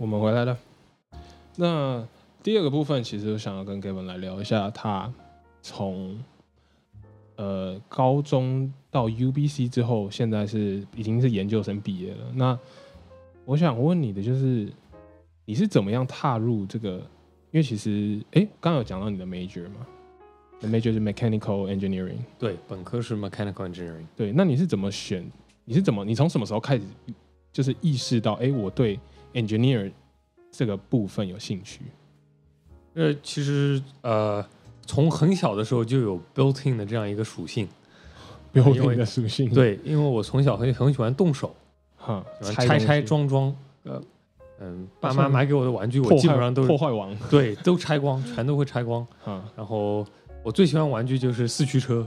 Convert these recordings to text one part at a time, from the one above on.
我们回来了。那第二个部分，其实我想要跟 Gavin 来聊一下，他从呃高中到 UBC 之后，现在是已经是研究生毕业了。那我想问你的就是，你是怎么样踏入这个？因为其实，哎，刚刚有讲到你的 major 嘛，你的 major 是 mechanical engineering。对，本科是 mechanical engineering。对，那你是怎么选？你是怎么？你从什么时候开始就是意识到，哎，我对 engineer 这个部分有兴趣？呃，其实呃，从很小的时候就有 built-in 的这样一个属性。标因为的属性。，对，因为我从小很很喜欢动手，哈，拆拆，装装。呃，嗯，爸妈买给我的玩具，我基本上都是破坏王。对都拆光，全都会拆光。哈，然后我最喜欢玩具就是四驱车，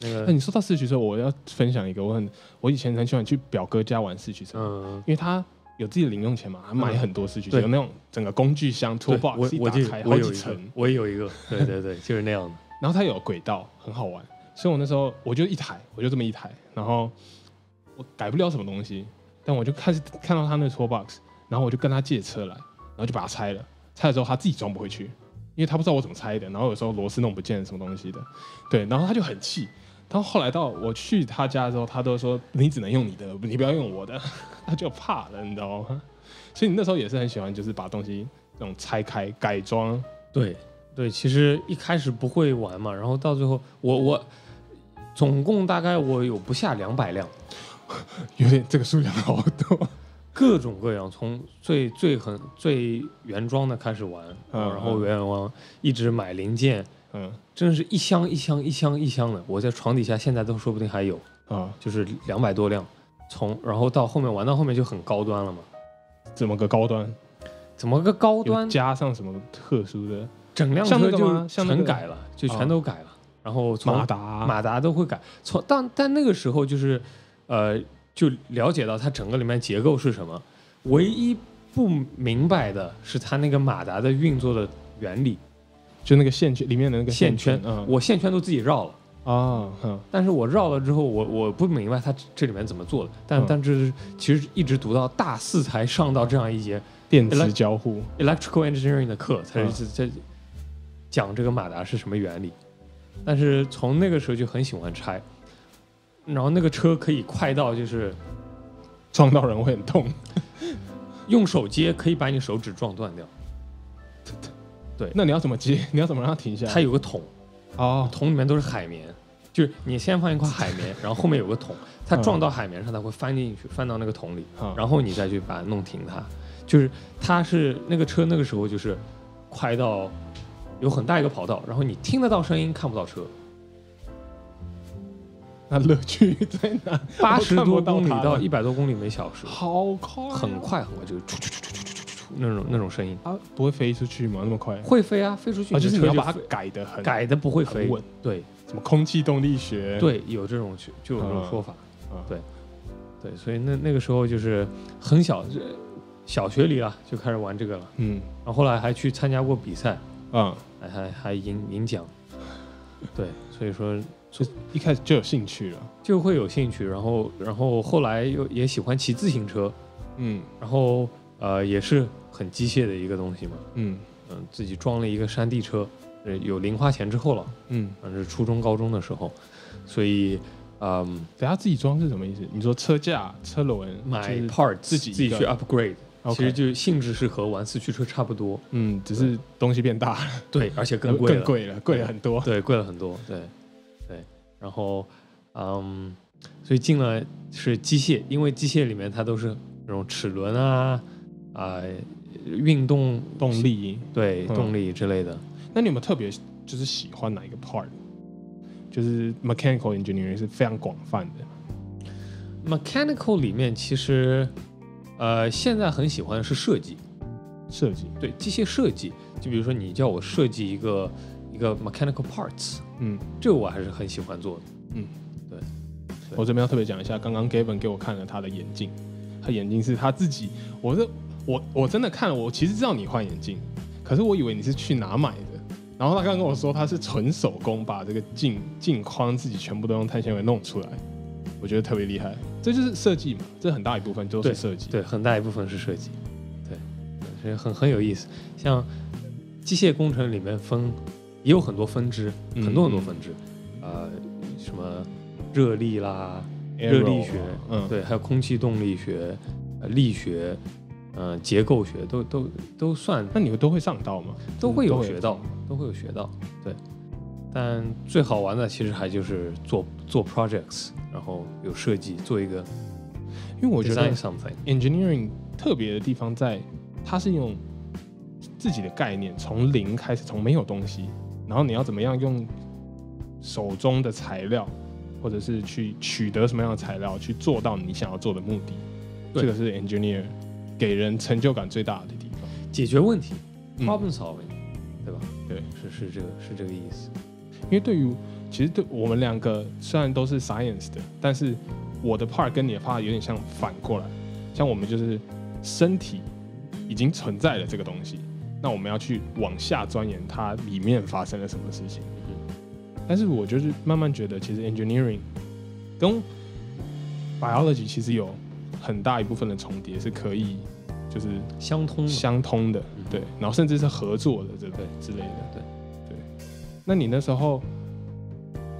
那那个你说到四驱车，我要分享一个，我很我以前很喜欢去表哥家玩四驱车，嗯，因为他有自己的零用钱嘛，他买很多四驱车，有那种整个工具箱对 toolbox 一我我就打开好几层，，我也有一个，对对对，就是那样的。然后它有轨道，很好玩。所以我那时候我就一台，我就这么一台，然后我改不了什么东西，但我就开始看到他那个 toolbox，然后我就跟他借车来，然后就把它拆了。拆了之后他自己装不回去，因为他不知道我怎么拆的，然后有时候螺丝弄不见什么东西的，对，然后他就很气。然后后来到我去他家之后，他都说你只能用你的，你不要用我的，他就怕了，你知道吗？所以你那时候也是很喜欢，就是把东西那种拆开改装，对对，其实一开始不会玩嘛，然后到最后，我我总共大概我有不下两百辆，有点这个数量好多。各种各样，从最最很最原装的开始玩，嗯然后原装一直买零件，嗯真的是一箱一箱一箱一箱的，我在床底下现在都说不定还有，啊，就是两百多辆，从然后到后面玩到后面就很高端了嘛，怎么个高端？怎么个高端？加上什么特殊的整辆车就全改了，就全哦都改了，然后从马达？马达都会改。从但但那个时候就是，呃，就了解到它整个里面结构是什么。唯一不明白的是它那个马达的运作的原理，就那个线圈里面的那个线圈。圈，，嗯，我线圈都自己绕了。啊，哼，但是我绕了之后，我我不明白它这里面怎么做的，但、嗯。但这是其实一直读到大四才上到这样一节电磁交互，electrical engineering 的课，才嗯。是在讲这个马达是什么原理。但是从那个时候就很喜欢拆，然后那个车可以快到就是撞到人会很痛。用手接可以把你手指撞断掉。对，那你要怎么接？你要怎么让它停下？来？它有个桶，哦，桶里面都是海绵，就是你先放一块海绵，然后后面有个桶，它撞到海绵上，它会翻进去，翻到那个桶里，然后你再去把它弄停它。就是它是那个车那个时候就是快到有很大一个跑道，然后你听得到声音，看不到车。那乐趣在哪？八十多公里到一百多公里每小时，好快，很快很快，就是那种那种声音，啊，不会飞出去吗？那么快？会飞啊，飞出去啊，的就是你要把它改的很改的不会飞，稳，对。什么空气动力学，，对，有这种就有这种说法。嗯，对。对，所以那那个时候就是很小，这小学里啊就开始玩这个了，嗯。然后后来还去参加过比赛，嗯，还还还赢赢奖，对，所以说就一开始就有兴趣了，就会有兴趣，然后然后后来又也喜欢骑自行车，嗯。然后呃也是很机械的一个东西嘛，嗯。嗯，自己装了一个山地车，呃有零花钱之后了，嗯，反正是初中高中的时候，所以嗯。等下自己装是什么意思？你说车架、车轮买 part 自己自己去 upgrade，OK 其实就性质是和玩四驱车差不多，嗯，只是东西变大了，对，而且更贵了，更贵了，贵了很多。对，贵了很多，对，对，然后，嗯，所以进了是机械，因为机械里面它都是那种齿轮啊，啊、运动动，力，嗯对动力之类的。那你有没有特别就是喜欢哪一个 part？就是 mechanical engineering 是非常广泛的，mechanical 里面其实，呃，现在很喜欢的是设计，设计，对机械设计，就比如说你叫我设计一个一个 mechanical parts，嗯，这个我还是很喜欢做的。嗯，对我这边要特别讲一下，刚刚 Gavin 给我看了他的眼镜，他眼镜是他自己，我是我我真的看了，我其实知道你换眼镜，可是我以为你是去哪买的，然后他刚刚跟我说他是纯手工把这个镜镜框自己全部都用碳纤维弄出来，我觉得特别厉害，这就是设计嘛，这很大一部分都是设计，对，很大一部分是设计。对，所以很很有意思。像机械工程里面分也有很多分支，嗯很多很多分支，呃，什么热力啦，Aero 热力学嗯，对，还有空气动力学、呃力学，嗯、结构学都都都算那你们都会上到吗？都会有学到，都会有学到，对。但最好玩的其实还就是做做 projects，然后有设计，做一个因为我觉得 something。engineering 特别的地方在，它是用自己的概念从零开始，从没有东西，然后你要怎么样用手中的材料，或者是去取得什么样的材料，去做到你想要做的目的。这个是 engineer 给人成就感最大的地方。解决问题嗯，problem solving，、对吧？对，是是这个是这个意思。因为对于其实对我们两个虽然都是 science 的，但是我的 part 跟你的 part 有点像反过来，像我们就是身体已经存在了这个东西，那我们要去往下钻研它里面发生了什么事情。但是我就是慢慢觉得，其实 engineering 跟 biology 其实有很大一部分的重叠，是可以就是相通相通的嗯，对，然后甚至是合作的，对对之类的，对对。那你那时候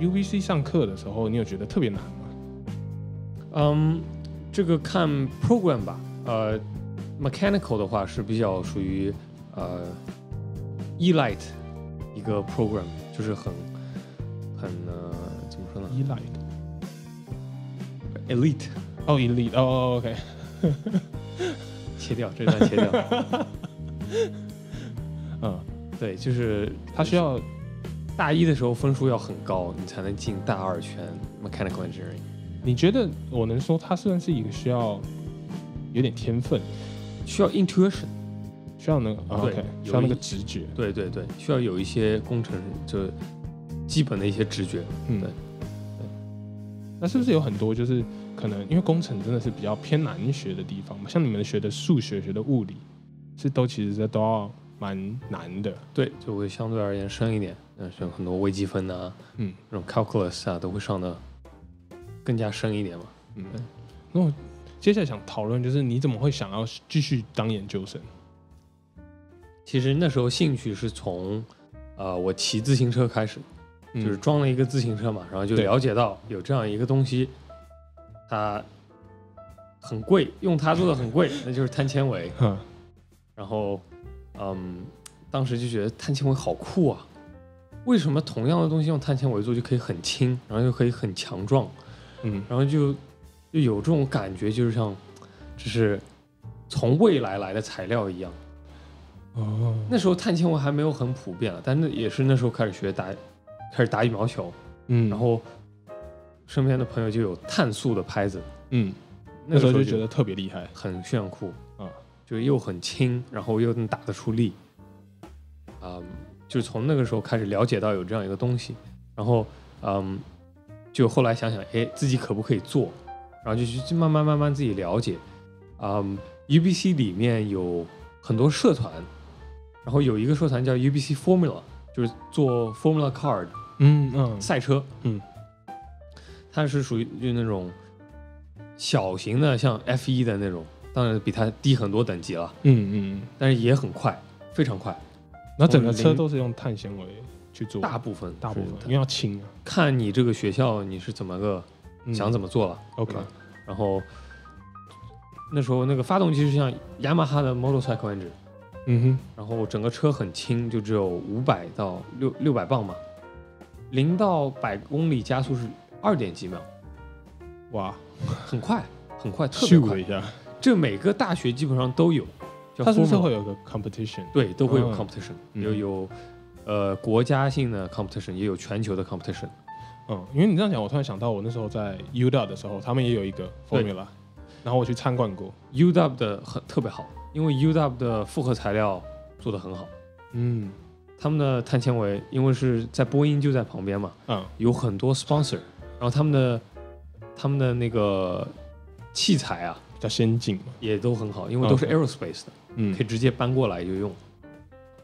UVC 上课的时候，你有觉得特别难吗？嗯，这个看 program 吧。呃，mechanical 的话是比较属于呃 elite 一个 program，就是很很呃怎么说呢？elite？elite，哦，elite 哦哦，OK，切掉这段 切掉。嗯，对，就是他需要大一的时候分数要很高，你才能进大二圈 mechanical engineering。你觉得我能说他算是一个需要有点天分，需要 intuition，需要那个、啊对 OK，需要那个直觉，对对对，需要有一些工程就基本的一些直觉。嗯，对那是不是有很多就是可能因为工程真的是比较偏难学的地方嘛？像你们学的数学、学的物理，是都其实都要蛮难的。对，就会相对而言深一点，嗯，像很多微积分啊，嗯这种 calculus 啊，都会上的更加深一点嘛。嗯，那我接下来想讨论就是你怎么会想要继续当研究生？其实那时候兴趣是从呃我骑自行车开始，嗯就是装了一个自行车嘛，然后就了解到有这样一个东西，它很贵，用它做的很贵，那就是碳纤维。哼然后，嗯，当时就觉得碳纤维好酷啊！为什么同样的东西用碳纤维做就可以很轻，然后又可以很强壮，嗯然后就就有这种感觉，就是像就是从未来来的材料一样。哦，那时候碳纤维还没有很普遍啊，但那也是那时候开始学打，开始打羽毛球，嗯，然后身边的朋友就有碳素的拍子，嗯，那那时候就就觉得特别厉害。很炫酷啊，就又很轻，然后又能打得出力，啊、就从那个时候开始了解到有这样一个东西，然后嗯，就后来想想，哎，自己可不可以做，然后就去慢慢慢慢自己了解，嗯，UBC 里面有很多社团，然后有一个社团叫 UBC Formula，就是做 Formula Card 嗯嗯。赛车，嗯，它是属于就那种小型的，像 F 一的那种，当然比它低很多等级了，嗯嗯，但是也很快，非常快，那整个车都是用碳纤维去做，大部分大部分是因为要轻啊。看你这个学校你是怎么个嗯。想怎么做了、OK 然后那时候那个发动机是像雅马哈的 motorcycle engine，嗯哼，然后整个车很轻，就只有五百到六六百磅嘛，零到百公里加速是二点几秒，哇，很快很快，特别快这每个大学基本上都有，叫它是不是 Formula 会有个 competition？对都会有嗯。competition，、嗯。有有呃国家性的 competition，也有全球的 competition。嗯，因为你这样讲，我突然想到，我那时候在 UW 的时候，他们也有一个 formula，然后我去参观过。UW 的很特别好，因为 UW 的复合材料做的很好，嗯。他们的碳纤维因为是在波音就在旁边嘛，嗯。有很多 sponsor，然后他们的他们的那个器材啊比较先进嘛。也都很好，因为都是 aerospace 的，嗯可以，直接搬过来就用。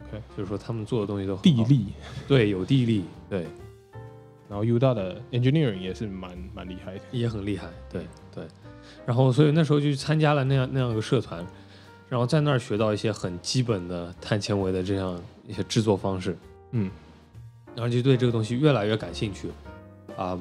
OK 就是说他们做的东西都地利，对有地利，对然后 U 大的 engineering 也是蛮蛮厉害的。也很厉害，对对。然后所以那时候就去参加了那样那样一个社团，然后在那儿学到一些很基本的碳纤维的这样一些制作方式，嗯，然后就对这个东西越来越感兴趣。啊、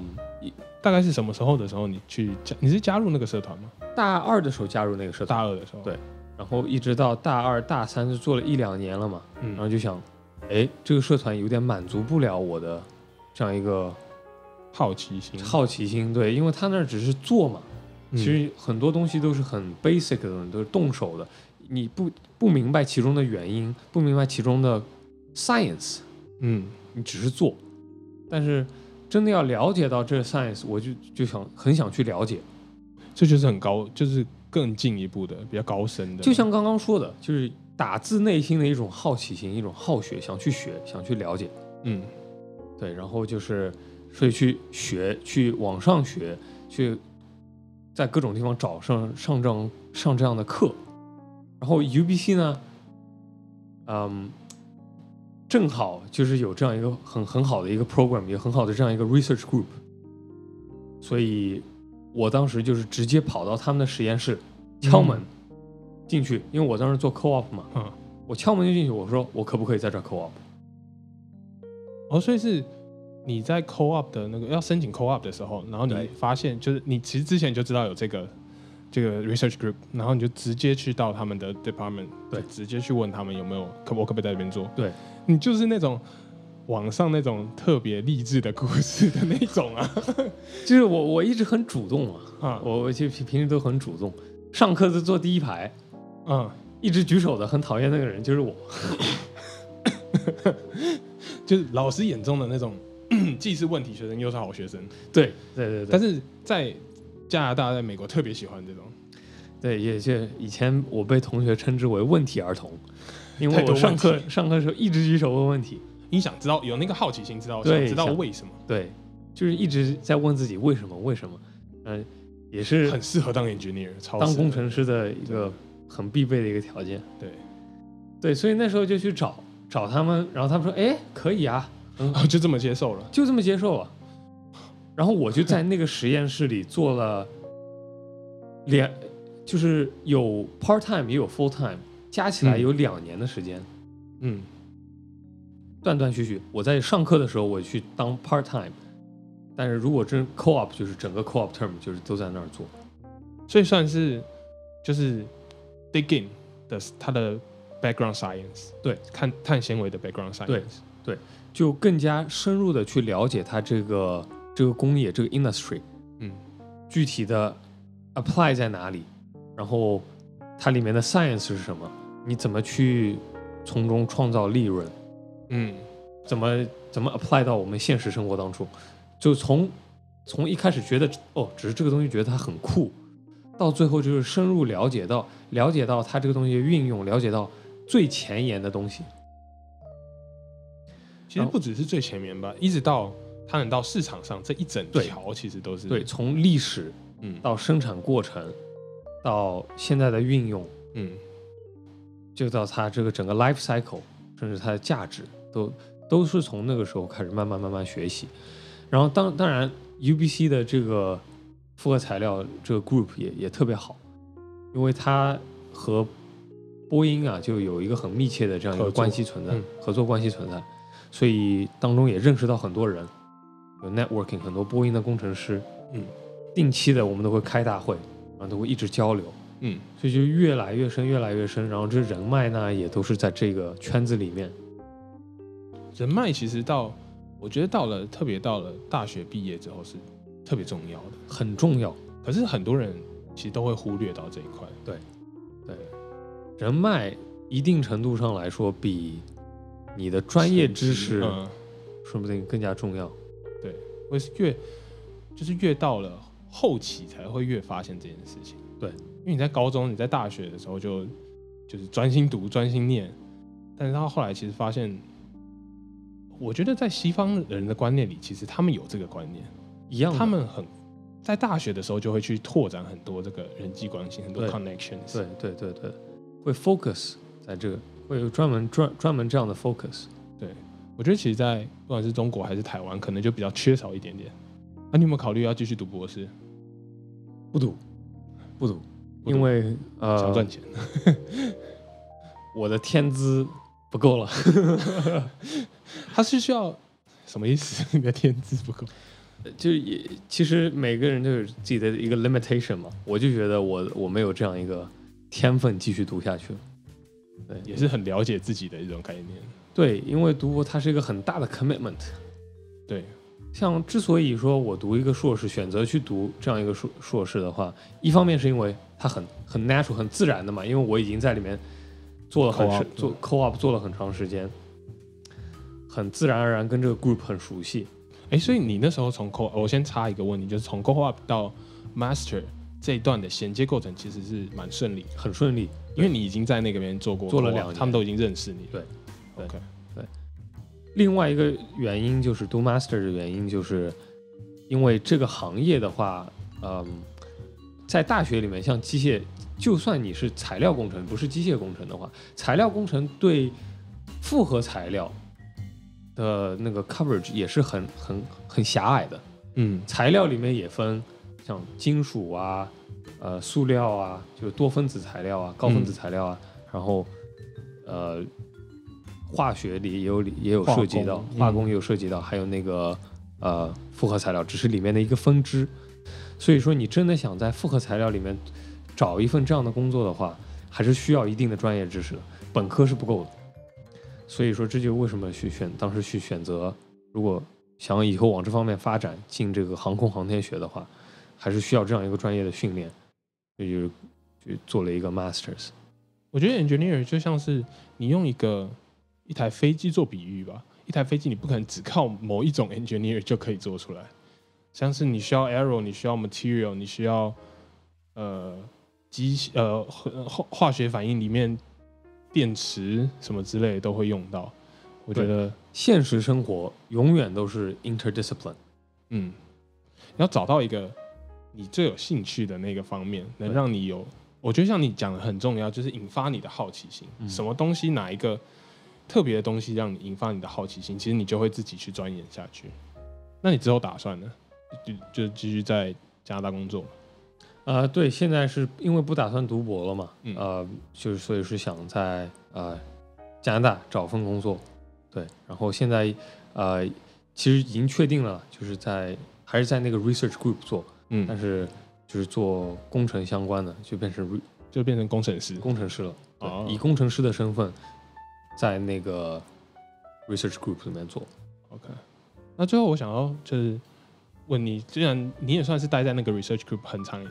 大概是什么时候的时候你去加？你是加入那个社团吗？大二的时候加入那个社团，大二的时候，对然后一直到大二、大三就做了一两年了嘛，然后嗯，就想，哎，这个社团有点满足不了我的这样一个好奇心，好奇心，对，因为他那儿只是做嘛，嗯。其实很多东西都是很 basic 的东西，都是动手的，你不不明白其中的原因，不明白其中的 science，嗯，你只是做，但是真的要了解到这个 science，我就就想很想去了解，这就是很高，就是更进一步的，比较高深的，就像刚刚说的，就是打自内心的一种好奇心，一种好学，想去学，想去了解。嗯对，然后就是所以去学，去网上学，去在各种地方找上上这样上这样的课。然后 UBC 呢，嗯，正好就是有这样一个很很好的一个 program，有很好的这样一个 research group，所以我当时就是直接跑到他们的实验室敲门进去，因为我当时做 co-op 嘛，嗯，我敲门就进去，我说我可不可以在这儿 co-op？哦，所以是你在 co-op 的那个要申请 co-op 的时候，然后你发现就是你其实之前就知道有这个这个 research group，然后你就直接去到他们的 department，对。直接去问他们有没有可我可不可以在这边做？对，你就是那种网上那种特别励志的故事的那种啊，就是我我一直很主动啊，啊，我我就平平时都很主动，上课是坐第一排，嗯，一直举手的，很讨厌那个人就是我。就是老师眼中的那种 既是问题学生又是好学生，对对对对，但是在加拿大、在美国特别喜欢这种，对也就以前我被同学称之为问题儿童，因为我上课上课的时候一直举手问问题，你想知道有那个好奇心，知道对想知道为什么，对，就是一直在问自己为什么为什么，嗯、也是很适合当 engineer，超当工程师的一个很必备的一个条件。对。对，所以那时候就去找找他们，然后他们说，哎，可以啊，哦，就这么接受了。就这么接受了。然后我就在那个实验室里做了两，就是有 part time 也有 full time，加起来嗯。有两年的时间，嗯，断断续续。我在上课的时候我去当 part time，但是如果真 co op 就是整个 co op term 就是都在那儿做。所以算是就是 dig in 的它的 background science，对，看碳纤维的 background science，对就更加深入的去了解它这个这个工业这个 industry 嗯。具体的 apply 在哪里，然后它里面的 science 是什么，你怎么去从中创造利润，嗯。怎么怎么 apply 到我们现实生活当中，就从从一开始觉得哦，只是这个东西觉得它很酷，到最后就是深入了解到了解到它这个东西的运用，了解到最前沿的东西。其实不只是最前沿吧，一直到它能到市场上这一整条，其实都是对，，从历史嗯。到生产过程，到现在的运用，嗯。就到它这个整个 life cycle，甚至它的价值，都都是从那个时候开始慢慢慢慢学习。然后当当然 UBC 的这个复合材料这个 group 也也特别好，因为它和波音啊就有一个很密切的这样一个关系存在，嗯。合作关系存在，所以当中也认识到很多人，有 networking 很多波音的工程师，嗯定期的我们都会开大会，然后都会一直交流。嗯，所以就越来越深，越来越深。然后这人脉呢，也都是在这个圈子里面。人脉其实到我觉得到了特别到了大学毕业之后是特别重要的，很重要。可是很多人其实都会忽略到这一块，对，对人脉一定程度上来说，比你的专业知识嗯，说不定更加重要。会是越就是越到了后期才会越发现这件事情。对，因为你在高中、你在大学的时候就就是专心读、专心念，但是到后来其实发现，我觉得在西方人的观念里，其实他们有这个观念，一样，他们很在大学的时候就会去拓展很多这个人际关系、很多 connections。对对对对，会 focus 在这个，会有专门专专门这样的 focus。我觉得其实，在不管是中国还是台湾，可能就比较缺少一点点。啊，你有没有考虑要继续读博士？不读，不读，因为呃想呃赚，钱。我的天资不够了。他是需要什么意思？你的天资不够。就也其实每个人都有自己的一个 limitation 嘛，我就觉得我我没有这样一个天分继续读下去了。对，也是很了解自己的一种概念。对，因为读博它是一个很大的 commitment。对，像之所以说我读一个硕士，选择去读这样一个硕硕士的话，一方面是因为它很很 natural 很自然的嘛，因为我已经在里面做了很深做 co-op 做了很长时间，很自然而然跟这个 group 很熟悉。哎，所以你那时候从 co，我先插一个问题，就是从 co-op 到 master 这一段的衔接过程其实是蛮顺利，很顺利，因为你已经在那个边做过做了两年他们都已经认识你。对对，OK，另外一个原因就是读 master 的原因，就是因为这个行业的话，嗯，在大学里面，像机械，就算你是材料工程，不是机械工程的话，材料工程对复合材料的那个 coverage 也是很很很狭隘的。嗯，材料里面也分像金属啊、呃塑料啊，就是多分子材料啊、高分子材料啊，然后呃化学里也有也有涉及到化工也有涉及到，还有那个呃复合材料，只是里面的一个分支。所以说，你真的想在复合材料里面找一份这样的工作的话，还是需要一定的专业知识的，本科是不够的。所以说，这就为什么去选当时去选择，如果想以后往这方面发展，进这个航空航天学的话，还是需要这样一个专业的训练，这就是去做了一个 masters。我觉得 engineer 就像是你用一个一台飞机做比喻吧，一台飞机你不可能只靠某一种 engineer 就可以做出来，像是你需要 aero，你需要 material，你需要呃机呃化化学反应里面电池什么之类都会用到。我觉得现实生活永远都是 interdiscipline。嗯，你要找到一个你最有兴趣的那个方面，能让你有，我觉得像你讲的很重要，就是引发你的好奇心。嗯什么东西哪一个特别的东西让你引发你的好奇心，其实你就会自己去钻研下去。那你之后打算呢？就就继续在加拿大工作对，现在是因为不打算读博了嘛，嗯呃，就是所以是想在呃加拿大找份工作，对，然后现在呃其实已经确定了，就是在还是在那个 research group 做，嗯但嗯，是就是做工程相关的，就变成就变成工程师。工程师了，对哦以工程师的身份在那个 research group 里面做。OK，那最后我想要就是问你，既然你也算是待在那个 research group 很长，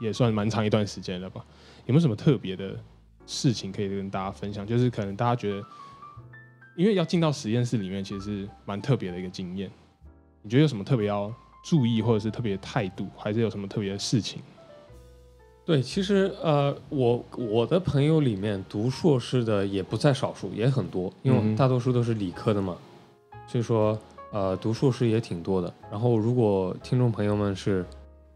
也算蛮长一段时间了吧？有没有什么特别的事情可以跟大家分享？就是可能大家觉得，因为要进到实验室里面，其实是蛮特别的一个经验。你觉得有什么特别要注意，或者是特别态度，还是有什么特别的事情？对，其实呃，我我的朋友里面读硕士的也不在少数，也很多，因为大多数都是理科的嘛，所以说呃，读硕士也挺多的。然后，如果听众朋友们是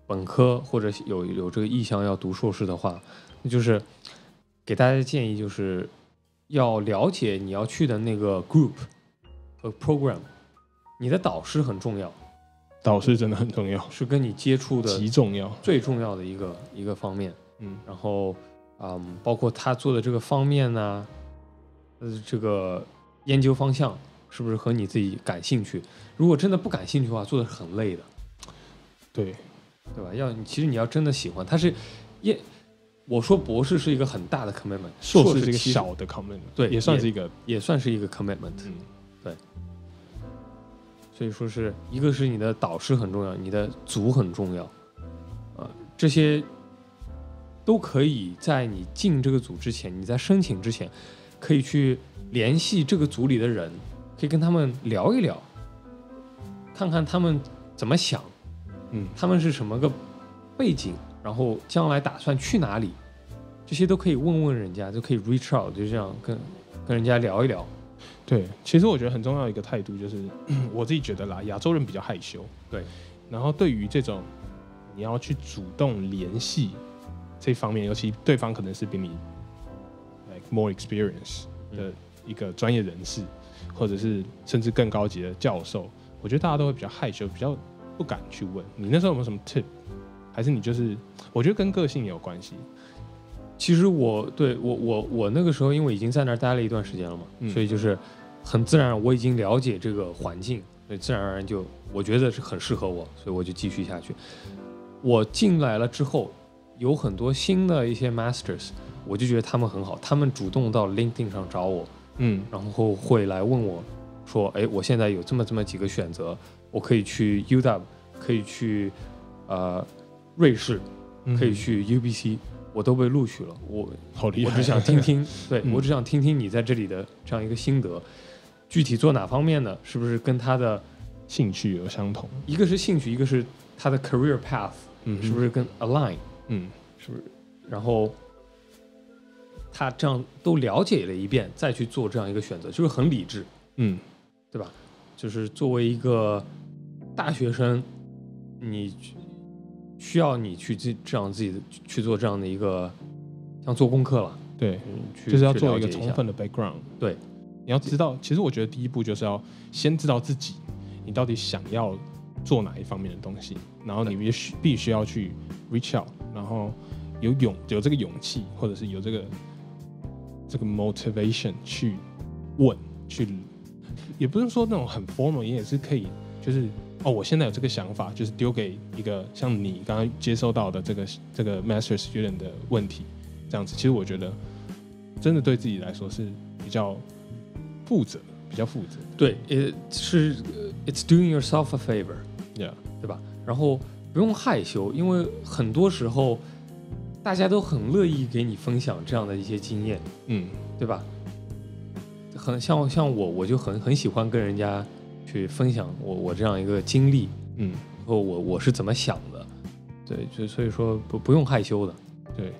本科或者有有这个意向要读硕士的话，那就是给大家的建议就是要了解你要去的那个 group 和 program，你的导师很重要，导师真的很重要，是跟你接触的极重要。最重要的一个一个方面。嗯然后，嗯，包括他做的这个方面呢，呃，这个研究方向是不是和你自己感兴趣？如果真的不感兴趣的话，做的是很累的，对，对吧？要你其实你要真的喜欢，他是也，我说博士是一个很大的 commitment，硕士是一个小的 commitment，对也算是一个也算是一个 commitment，嗯所以说是一个是你的导师很重要，你的组很重要，呃，这些都可以在你进这个组之前，你在申请之前，可以去联系这个组里的人，可以跟他们聊一聊，看看他们怎么想，嗯他们是什么个背景，然后将来打算去哪里，这些都可以问问人家，就可以 reach out，就这样跟跟人家聊一聊。对，其实我觉得很重要一个态度就是，我自己觉得啦，亚洲人比较害羞。对，然后对于这种你要去主动联系这方面，尤其对方可能是比你 like more experience 的一个专业人士，或者是甚至更高级的教授，我觉得大家都会比较害羞，比较不敢去问。你那时候有没有什么 tip？还是你就是我觉得跟个性也有关系。其实我对我我我那个时候因为已经在那儿待了一段时间了嘛，嗯所以就是很自然，我已经了解这个环境，所以自然而然就我觉得是很适合我，所以我就继续下去。我进来了之后，有很多新的一些 masters，我就觉得他们很好，他们主动到 LinkedIn 上找我，嗯然后会来问我说：“哎，我现在有这么这么几个选择，我可以去 UW，可以去呃瑞士，嗯可以去 UBC，我都被录取了。我好厉害，我只想 听听，对、嗯我只想听听你在这里的这样一个心得，具体做哪方面的？是不是跟他的兴趣有相同，一个是兴趣，一个是他的 career path，嗯，是不是跟 align？嗯是不是？然后他这样都了解了一遍，再去做这样一个选择，就是很理智。嗯对吧？就是作为一个大学生，你需要你去这这样自己的去做这样的一个像做功课了，对，就是要做一个充分的 background。对，你要知道，其实我觉得第一步就是要先知道自己，你到底想要做哪一方面的东西，然后你必须必须要去 reach out，然后有勇有这个勇气，或者是有这个这个 motivation 去问，去也不是说那种很 formal，也是可以，就是哦，我现在有这个想法，就是丢给一个像你刚刚接收到的这个这个 master student 的问题，这样子，其实我觉得真的对自己来说是比较负责，比较负责。对，呃，是呃 it's doing yourself a favor，，Yeah，对吧？然后不用害羞，因为很多时候大家都很乐意给你分享这样的一些经验，嗯。对吧？很像像我，我就很很喜欢跟人家去分享我我这样一个经历，嗯，然后我我是怎么想的，对，就所以说不不用害羞的，对，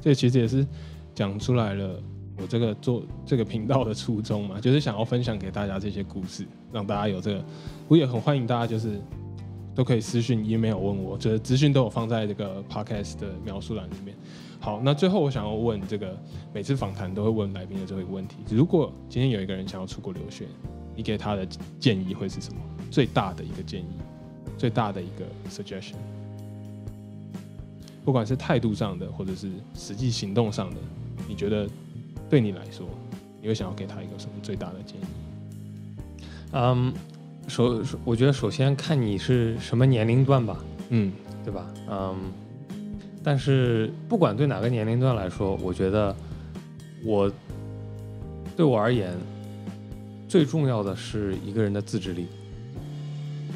这其实也是讲出来了我这个做这个频道的初衷嘛，就是想要分享给大家这些故事，让大家有这个，我也很欢迎大家就是都可以私信 email 问我，就是资讯都有放在这个 podcast 的描述栏里面。好，那最后我想要问这个每次访谈都会问来宾的最后一个问题：如果今天有一个人想要出国留学，你给他的建议会是什么？最大的一个建议，最大的一个 suggestion，不管是态度上的，或者是实际行动上的，你觉得对你来说，你会想要给他一个什么最大的建议？嗯，首首我觉得首先看你是什么年龄段吧，嗯对吧？嗯，但是不管对哪个年龄段来说，我觉得我对我而言，最重要的是一个人的自制力，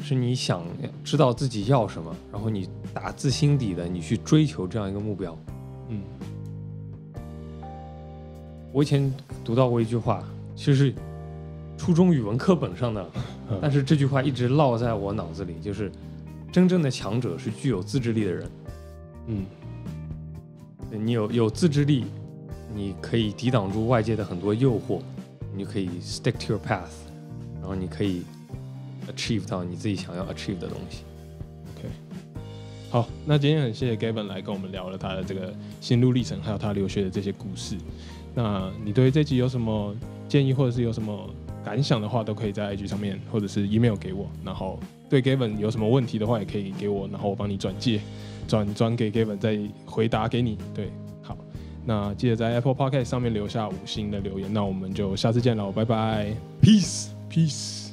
是你想知道自己要什么，然后你打自心底的你去追求这样一个目标。嗯我以前读到过一句话，其实是初中语文课本上的，嗯但是这句话一直烙在我脑子里，就是真正的强者是具有自制力的人。嗯你有有自制力，你可以抵挡住外界的很多诱惑，你就可以 stick to your path，然后你可以 achieve 到你自己想要 achieve 的东西。好，那今天很谢谢 Gavin 来跟我们聊了他的这个心路历程，还有他留学的这些故事。那你对这集有什么建议，或者是有什么感想的话，都可以在 IG 上面或者是 email 给我。然后对 Gavin 有什么问题的话，也可以给我，然后我帮你转介，转转给 Gavin 再回答给你。对，好，那记得在 Apple Podcast 上面留下五星的留言。那我们就下次见喽，拜拜，Peace，Peace。